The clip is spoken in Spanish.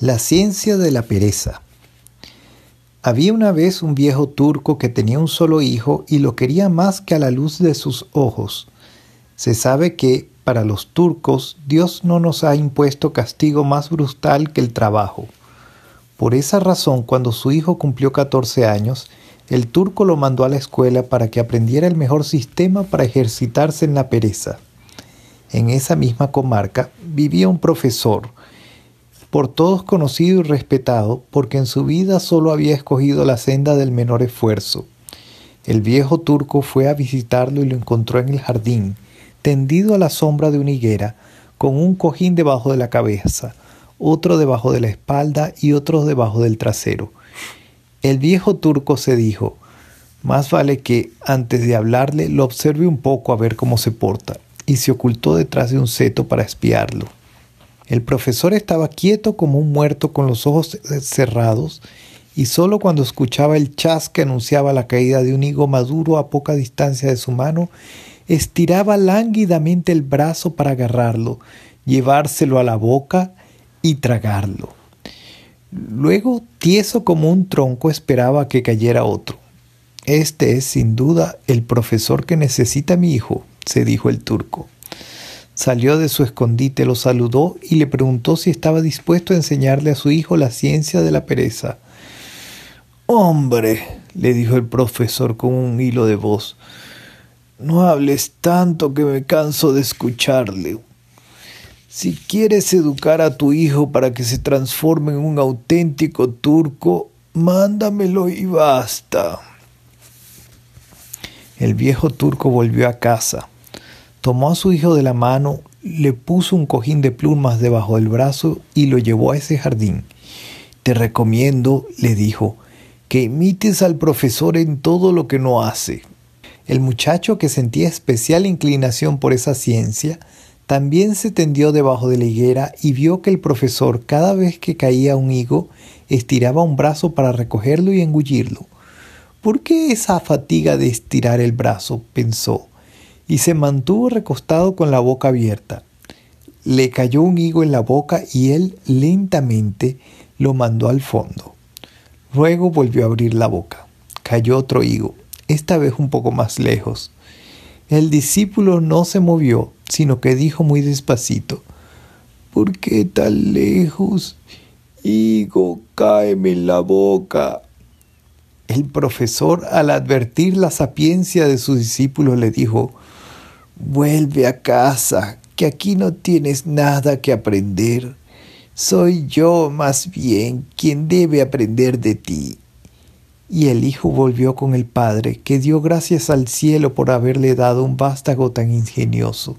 La ciencia de la pereza. Había una vez un viejo turco que tenía un solo hijo y lo quería más que a la luz de sus ojos. Se sabe que, para los turcos, Dios no nos ha impuesto castigo más brutal que el trabajo. Por esa razón, cuando su hijo cumplió 14 años, el turco lo mandó a la escuela para que aprendiera el mejor sistema para ejercitarse en la pereza. En esa misma comarca vivía un profesor, por todos conocido y respetado, porque en su vida solo había escogido la senda del menor esfuerzo. El viejo turco fue a visitarlo y lo encontró en el jardín, tendido a la sombra de una higuera, con un cojín debajo de la cabeza, otro debajo de la espalda y otro debajo del trasero. El viejo turco se dijo, más vale que, antes de hablarle, lo observe un poco a ver cómo se porta, y se ocultó detrás de un seto para espiarlo. El profesor estaba quieto como un muerto con los ojos cerrados y solo cuando escuchaba el chas que anunciaba la caída de un higo maduro a poca distancia de su mano, estiraba lánguidamente el brazo para agarrarlo, llevárselo a la boca y tragarlo. Luego, tieso como un tronco, esperaba que cayera otro. Este es sin duda el profesor que necesita mi hijo, se dijo el turco. Salió de su escondite, lo saludó y le preguntó si estaba dispuesto a enseñarle a su hijo la ciencia de la pereza. Hombre, le dijo el profesor con un hilo de voz, no hables tanto que me canso de escucharle. Si quieres educar a tu hijo para que se transforme en un auténtico turco, mándamelo y basta. El viejo turco volvió a casa tomó a su hijo de la mano, le puso un cojín de plumas debajo del brazo y lo llevó a ese jardín. Te recomiendo, le dijo, que imites al profesor en todo lo que no hace. El muchacho, que sentía especial inclinación por esa ciencia, también se tendió debajo de la higuera y vio que el profesor, cada vez que caía un higo, estiraba un brazo para recogerlo y engullirlo. ¿Por qué esa fatiga de estirar el brazo? pensó y se mantuvo recostado con la boca abierta. Le cayó un higo en la boca y él lentamente lo mandó al fondo. Luego volvió a abrir la boca. Cayó otro higo, esta vez un poco más lejos. El discípulo no se movió, sino que dijo muy despacito, ¿Por qué tan lejos? Higo, cáeme en la boca. El profesor, al advertir la sapiencia de su discípulo, le dijo, Vuelve a casa, que aquí no tienes nada que aprender. Soy yo más bien quien debe aprender de ti. Y el hijo volvió con el padre, que dio gracias al cielo por haberle dado un vástago tan ingenioso.